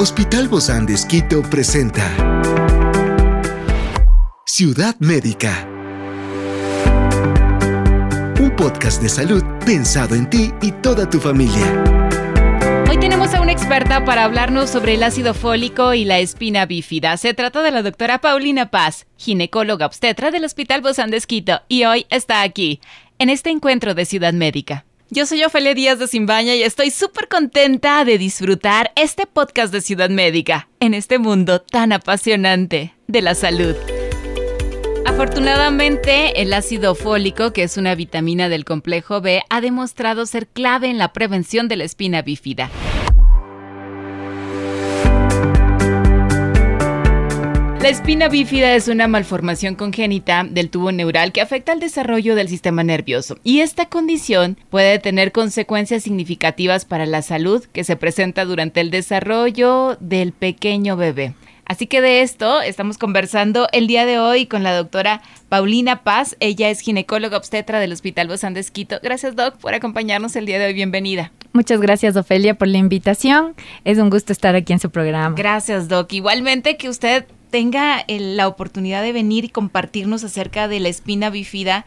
Hospital Bozán de Esquito presenta Ciudad Médica. Un podcast de salud pensado en ti y toda tu familia. Hoy tenemos a una experta para hablarnos sobre el ácido fólico y la espina bífida. Se trata de la doctora Paulina Paz, ginecóloga obstetra del Hospital Bozán de Esquito, y hoy está aquí, en este encuentro de Ciudad Médica. Yo soy Ofelia Díaz de Simbaña y estoy súper contenta de disfrutar este podcast de Ciudad Médica en este mundo tan apasionante de la salud. Afortunadamente, el ácido fólico, que es una vitamina del complejo B, ha demostrado ser clave en la prevención de la espina bífida. La espina bífida es una malformación congénita del tubo neural que afecta al desarrollo del sistema nervioso y esta condición puede tener consecuencias significativas para la salud que se presenta durante el desarrollo del pequeño bebé. Así que de esto estamos conversando el día de hoy con la doctora Paulina Paz. Ella es ginecóloga obstetra del Hospital Bozán de Esquito. Gracias, Doc, por acompañarnos el día de hoy. Bienvenida. Muchas gracias, Ofelia, por la invitación. Es un gusto estar aquí en su programa. Gracias, Doc. Igualmente que usted tenga la oportunidad de venir y compartirnos acerca de la espina bífida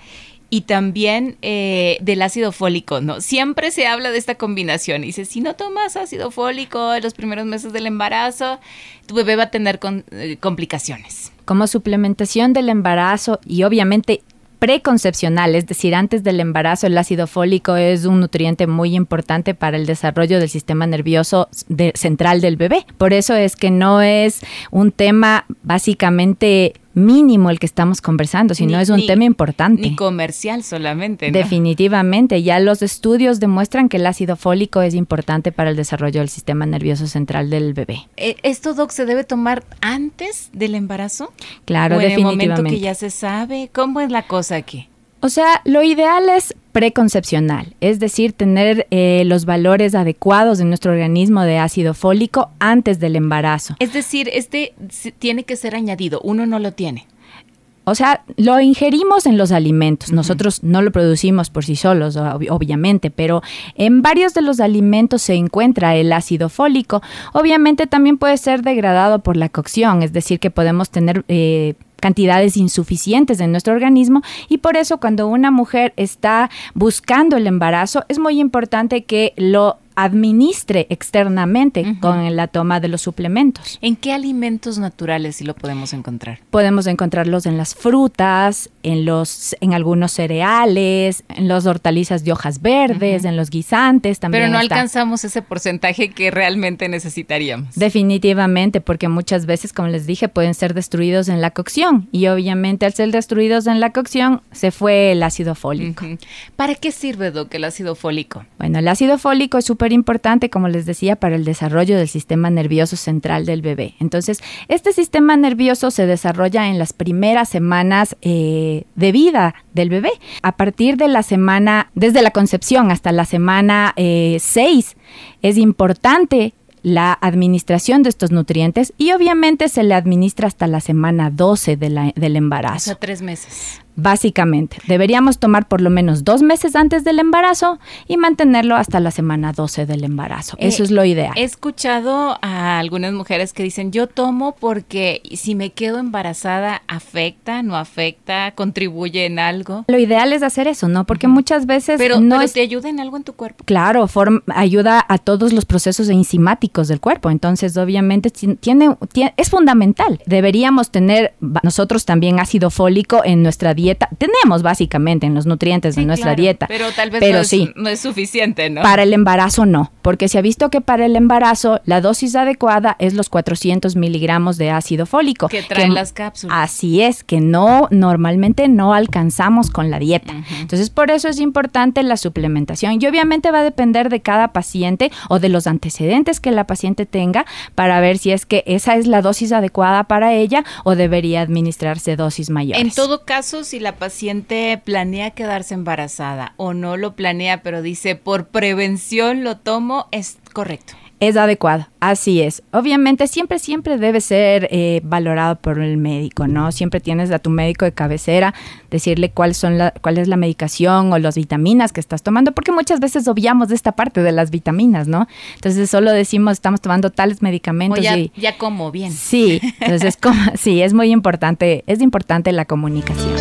y también eh, del ácido fólico, ¿no? Siempre se habla de esta combinación. Dice, si no tomas ácido fólico en los primeros meses del embarazo, tu bebé va a tener eh, complicaciones. Como suplementación del embarazo y obviamente preconcepcional, es decir, antes del embarazo, el ácido fólico es un nutriente muy importante para el desarrollo del sistema nervioso central del bebé. Por eso es que no es un tema básicamente mínimo el que estamos conversando, sino es un tema importante. Ni comercial solamente. Definitivamente, ya los estudios demuestran que el ácido fólico es importante para el desarrollo del sistema nervioso central del bebé. Eh, ¿Esto, Doc, se debe tomar antes del embarazo? Claro, en definitivamente. el momento que ya se sabe? ¿Cómo es la cosa aquí? O sea, lo ideal es preconcepcional, es decir, tener eh, los valores adecuados de nuestro organismo de ácido fólico antes del embarazo. Es decir, este tiene que ser añadido, uno no lo tiene. O sea, lo ingerimos en los alimentos. Nosotros no lo producimos por sí solos, obviamente, pero en varios de los alimentos se encuentra el ácido fólico. Obviamente también puede ser degradado por la cocción, es decir, que podemos tener... Eh, cantidades insuficientes en nuestro organismo y por eso cuando una mujer está buscando el embarazo es muy importante que lo administre externamente con la toma de los suplementos. ¿En qué alimentos naturales sí lo podemos encontrar? Podemos encontrarlos en las frutas, en los en algunos cereales, en las hortalizas de hojas verdes, en los guisantes también. Pero no alcanzamos ese porcentaje que realmente necesitaríamos. Definitivamente, porque muchas veces, como les dije, pueden ser destruidos en la cocción y obviamente al ser destruidos en la cocción se fue el ácido fólico. ¿Para qué sirve, Doc, el ácido fólico? Bueno, el ácido fólico es súper importante, como les decía, para el desarrollo del sistema nervioso central del bebé. Entonces, este sistema nervioso se desarrolla en las primeras semanas eh, de vida del bebé. A partir de la semana, desde la concepción hasta la semana 6, eh, es importante la administración de estos nutrientes y obviamente se le administra hasta la semana 12 del embarazo. O sea, tres meses. Básicamente, deberíamos tomar por lo menos dos meses antes del embarazo y mantenerlo hasta la semana 12 del embarazo. Eso eh, es lo ideal. He escuchado a algunas mujeres que dicen, yo tomo porque si me quedo embarazada, ¿afecta, no afecta, contribuye en algo? Lo ideal es hacer eso, ¿no? Porque muchas veces pero, no pero te ayuda en algo en tu cuerpo. Claro, ayuda a todos los procesos enzimáticos del cuerpo. Entonces, obviamente, tiene, tiene, es fundamental. Deberíamos tener nosotros también ácido fólico en nuestra dieta dieta. Tenemos básicamente en los nutrientes de nuestra dieta. Pero tal vez no, es, sí, no es suficiente, ¿no? Para el embarazo no, porque se ha visto que para el embarazo la dosis adecuada es los 400 miligramos de ácido fólico. Que traen las cápsulas. Así es, que no, normalmente no alcanzamos con la dieta. Entonces, por eso es importante la suplementación. Y obviamente va a depender de cada paciente o de los antecedentes que la paciente tenga para ver si es que esa es la dosis adecuada para ella o debería administrarse dosis mayores. En todo caso, si la paciente planea quedarse embarazada o no lo planea, pero dice por prevención lo tomo, es correcto. Es adecuado, así es. Obviamente siempre, siempre debe ser eh, valorado por el médico, ¿no? Siempre tienes a tu médico de cabecera, decirle cuál, son la, cuál es la medicación o las vitaminas que estás tomando, porque muchas veces obviamos de esta parte de las vitaminas, ¿no? Entonces solo decimos, estamos tomando tales medicamentos. ya, y, ya como bien. Sí, entonces como, sí, es muy importante, es importante la comunicación.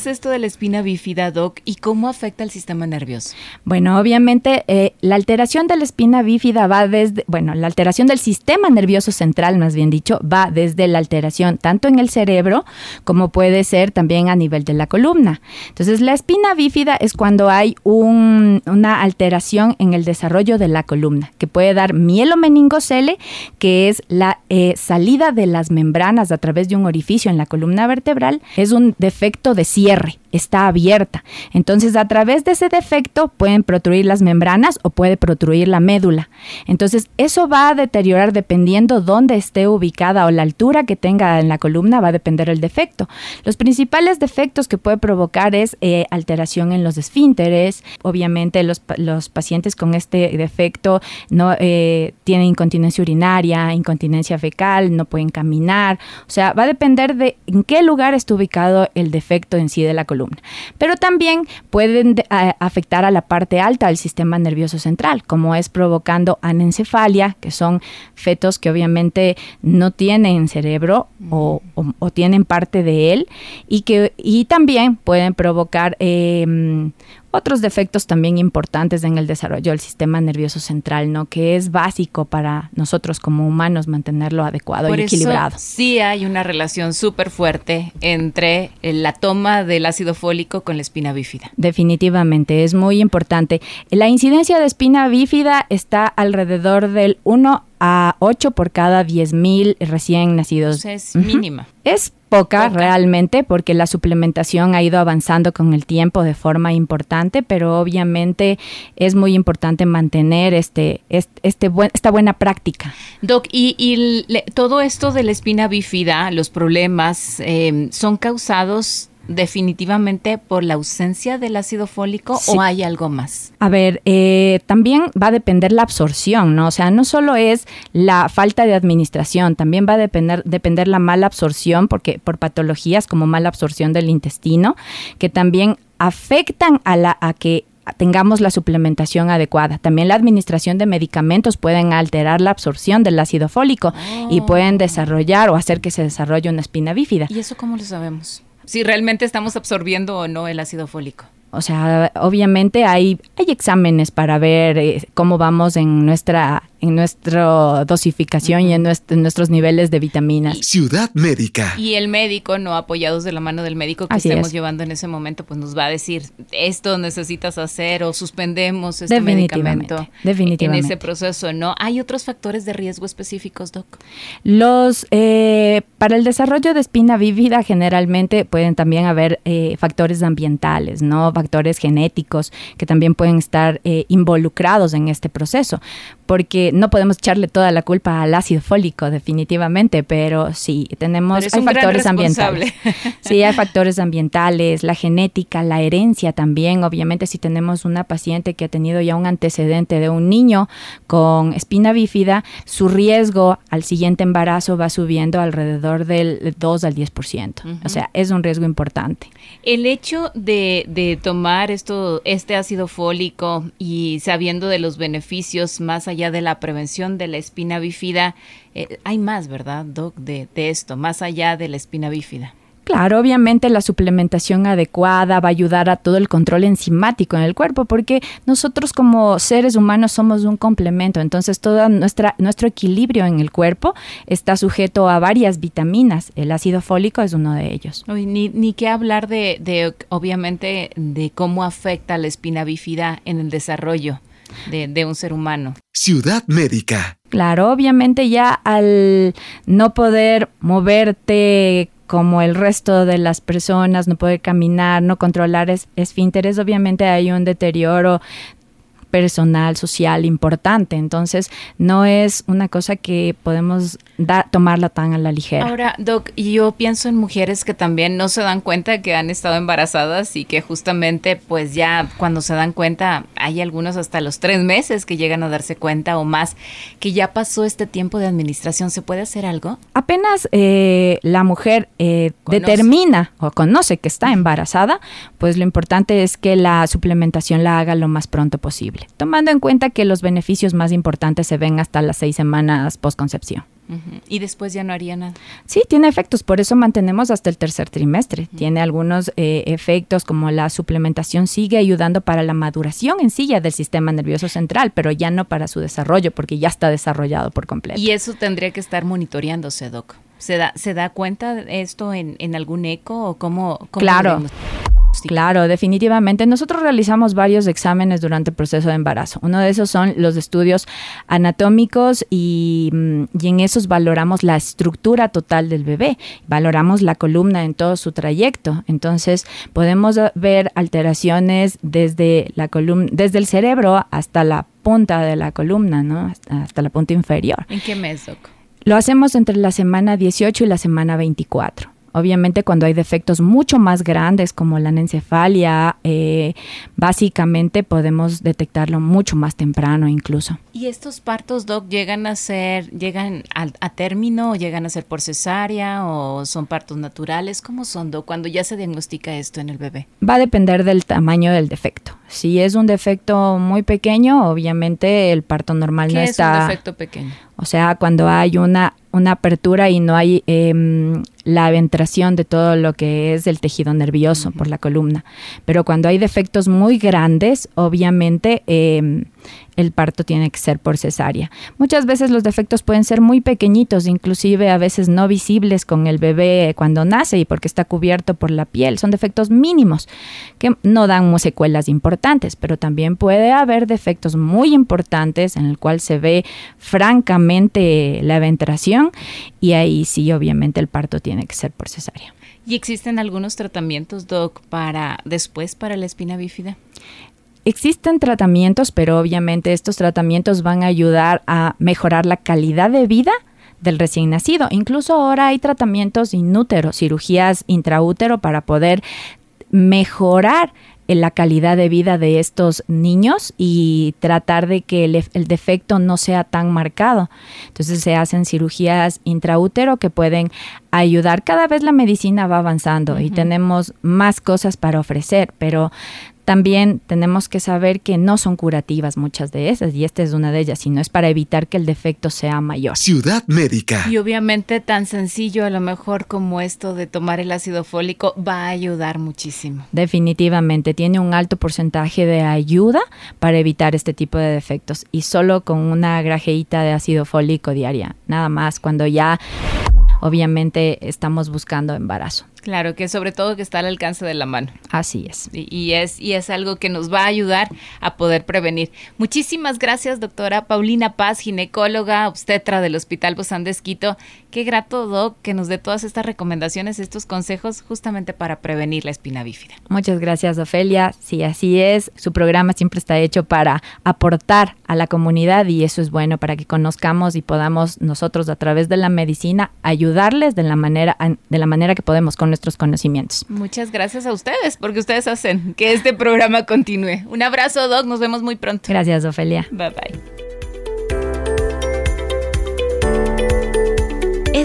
¿Qué es esto de la espina bífida, Doc, y cómo afecta el sistema nervioso? Bueno, obviamente eh, la alteración de la espina bífida va desde, bueno, la alteración del sistema nervioso central, más bien dicho, va desde la alteración tanto en el cerebro como puede ser también a nivel de la columna. Entonces, la espina bífida es cuando hay una alteración en el desarrollo de la columna, que puede dar mielomeningocele, que es la eh, salida de las membranas a través de un orificio en la columna vertebral. Es un defecto de cierre, cierre está abierta. Entonces, a través de ese defecto pueden protruir las membranas o puede protruir la médula. Entonces, eso va a deteriorar dependiendo dónde esté ubicada o la altura que tenga en la columna, va a depender el defecto. Los principales defectos que puede provocar es eh, alteración en los esfínteres. Obviamente, los, pacientes con este defecto no eh, tienen incontinencia urinaria, incontinencia fecal, no pueden caminar. O sea, va a depender de en qué lugar está ubicado el defecto en sí de la columna. Pero también pueden afectar a la parte alta del sistema nervioso central, como es provocando anencefalia, que son fetos que obviamente no tienen cerebro o, tienen parte de él, y que y también pueden provocar eh, otros defectos también importantes en el desarrollo del sistema nervioso central, ¿no? Que es básico para nosotros como humanos mantenerlo adecuado y equilibrado. sí hay una relación súper fuerte entre eh, la toma del ácido fólico con la espina bífida. Definitivamente, es muy importante. La incidencia de espina bífida está alrededor del 1 a 8 por cada 10 mil recién nacidos. es mínima. Es poca, realmente porque la suplementación ha ido avanzando con el tiempo de forma importante, pero obviamente es muy importante mantener este, este, esta buena práctica. Doc, y, todo esto de la espina bífida, los problemas, eh, ¿son causados definitivamente por la ausencia del ácido fólico o hay algo más? A ver, eh, también va a depender la absorción, ¿no? O sea, no solo es la falta de administración, también va a depender, depender la mala absorción, porque por patologías como mala absorción del intestino, que también afectan a la a que tengamos la suplementación adecuada. También la administración de medicamentos pueden alterar la absorción del ácido fólico y pueden oh. desarrollar o hacer que se desarrolle una espina bífida. ¿Y eso cómo lo sabemos? Si realmente estamos absorbiendo o no el ácido fólico. O sea, obviamente hay, hay exámenes para ver eh, cómo vamos en nuestra en nuestra dosificación y en, nuestros niveles de vitaminas. Ciudad Médica. Y el médico, no apoyados de la mano del médico que estemos llevando en ese momento, pues nos va a decir, esto necesitas hacer o suspendemos este medicamento definitivamente. en ese proceso, ¿no? ¿Hay otros factores de riesgo específicos, Doc? Los, eh, para el desarrollo de espina vívida generalmente pueden también haber eh, factores ambientales, ¿no? Factores genéticos que también pueden estar eh, involucrados en este proceso porque no podemos echarle toda la culpa al ácido fólico, definitivamente, pero sí, tenemos, hay factores ambientales. Sí, hay factores ambientales, la genética, la herencia también. Obviamente, si tenemos una paciente que ha tenido ya un antecedente de un niño con espina bífida, su riesgo al siguiente embarazo va subiendo alrededor del 2 al 10%. O sea, es un riesgo importante. El hecho de, de tomar esto, este ácido fólico y sabiendo de los beneficios más allá de la prevención de la espina bífida, eh, hay más, ¿verdad, Doc, de, de esto, más allá de la espina bífida? Claro, obviamente la suplementación adecuada va a ayudar a todo el control enzimático en el cuerpo, porque nosotros como seres humanos somos un complemento, entonces todo nuestra, nuestro equilibrio en el cuerpo está sujeto a varias vitaminas, el ácido fólico es uno de ellos. ni, ni qué hablar de, de, obviamente, de cómo afecta la espina bífida en el desarrollo de, un ser humano. Ciudad Médica. Claro, obviamente ya al no poder moverte como el resto de las personas, no poder caminar, no controlar es, esfínteres, obviamente hay un deterioro personal, social importante. Entonces, no es una cosa que podemos tomarla tan a la ligera. Ahora, Doc, yo pienso en mujeres que también no se dan cuenta que han estado embarazadas y que justamente, pues ya cuando se dan cuenta, hay algunos hasta los tres meses que llegan a darse cuenta o más que ya pasó este tiempo de administración. ¿Se puede hacer algo? Apenas eh, la mujer eh, determina o conoce que está embarazada, pues lo importante es que la suplementación la haga lo más pronto posible tomando en cuenta que los beneficios más importantes se ven hasta las seis semanas postconcepción. Y después ya no haría nada. Sí, tiene efectos, por eso mantenemos hasta el tercer trimestre. Tiene algunos eh, efectos como la suplementación sigue ayudando para la maduración en sí del sistema nervioso central, pero ya no para su desarrollo, porque ya está desarrollado por completo. Y eso tendría que estar monitoreándose, Doc. ¿Se da, ¿se da cuenta de esto en, en algún eco o cómo? cómo claro. Claro, definitivamente. Nosotros realizamos varios exámenes durante el proceso de embarazo. Uno de esos son los estudios anatómicos y, mm, y, en esos valoramos la estructura total del bebé, valoramos la columna en todo su trayecto. Entonces podemos ver alteraciones desde la columna, desde el cerebro hasta la punta de la columna, ¿no? Hasta, hasta la punta inferior. ¿En qué mes, Doc? Lo hacemos entre la semana 18 y la semana 24. Obviamente cuando hay defectos mucho más grandes como la anencefalia, eh, básicamente podemos detectarlo mucho más temprano incluso. ¿Y estos partos, Doc, llegan a ser, llegan a, término o llegan a ser por cesárea o son partos naturales? ¿Cómo son, Doc, cuando ya se diagnostica esto en el bebé? Va a depender del tamaño del defecto. Si es un defecto muy pequeño, obviamente el parto normal no está... ¿Qué es un defecto pequeño? O sea, cuando hay una, una apertura y no hay em, la ventración de todo lo que es el tejido nervioso por la columna. Pero cuando hay defectos muy grandes, obviamente eh, el parto tiene que ser por cesárea. Muchas veces los defectos pueden ser muy pequeñitos, inclusive a veces no visibles con el bebé cuando nace y porque está cubierto por la piel. Son defectos mínimos que no dan secuelas importantes, pero también puede haber defectos muy importantes en el cual se ve francamente la ventración y ahí sí obviamente el parto tiene que ser por cesárea. ¿Y existen algunos tratamientos, Doc, para después para la espina bífida? Existen tratamientos, pero obviamente estos tratamientos van a ayudar a mejorar la calidad de vida del recién nacido. Incluso ahora hay tratamientos inúteros, cirugías intraútero para poder mejorar la calidad de vida de estos niños y tratar de que el, defecto no sea tan marcado. Entonces se hacen cirugías intraútero que pueden ayudar. Cada vez la medicina va avanzando y tenemos más cosas para ofrecer, pero también tenemos que saber que no son curativas muchas de esas, y esta es una de ellas, sino es para evitar que el defecto sea mayor. Ciudad Médica. Y obviamente tan sencillo a lo mejor como esto de tomar el ácido fólico va a ayudar muchísimo. Definitivamente, tiene un alto porcentaje de ayuda para evitar este tipo de defectos y solo con una grajeita de ácido fólico diaria, nada más cuando ya obviamente estamos buscando embarazo. Claro, que sobre todo que está al alcance de la mano. Así es. Y, es. y es algo que nos va a ayudar a poder prevenir. Muchísimas gracias, doctora Paulina Paz, ginecóloga, obstetra del Hospital Bozán de Esquito. Qué grato, Doc, que nos dé todas estas recomendaciones, estos consejos justamente para prevenir la espina bífida. Muchas gracias, Ofelia. Sí, así es. Su programa siempre está hecho para aportar a la comunidad y eso es bueno para que conozcamos y podamos nosotros a través de la medicina ayudarles de la manera, de la manera que podemos con nuestros conocimientos. Muchas gracias a ustedes porque ustedes hacen que este programa continúe. Un abrazo, Doc. Nos vemos muy pronto. Gracias, Ofelia. Bye bye.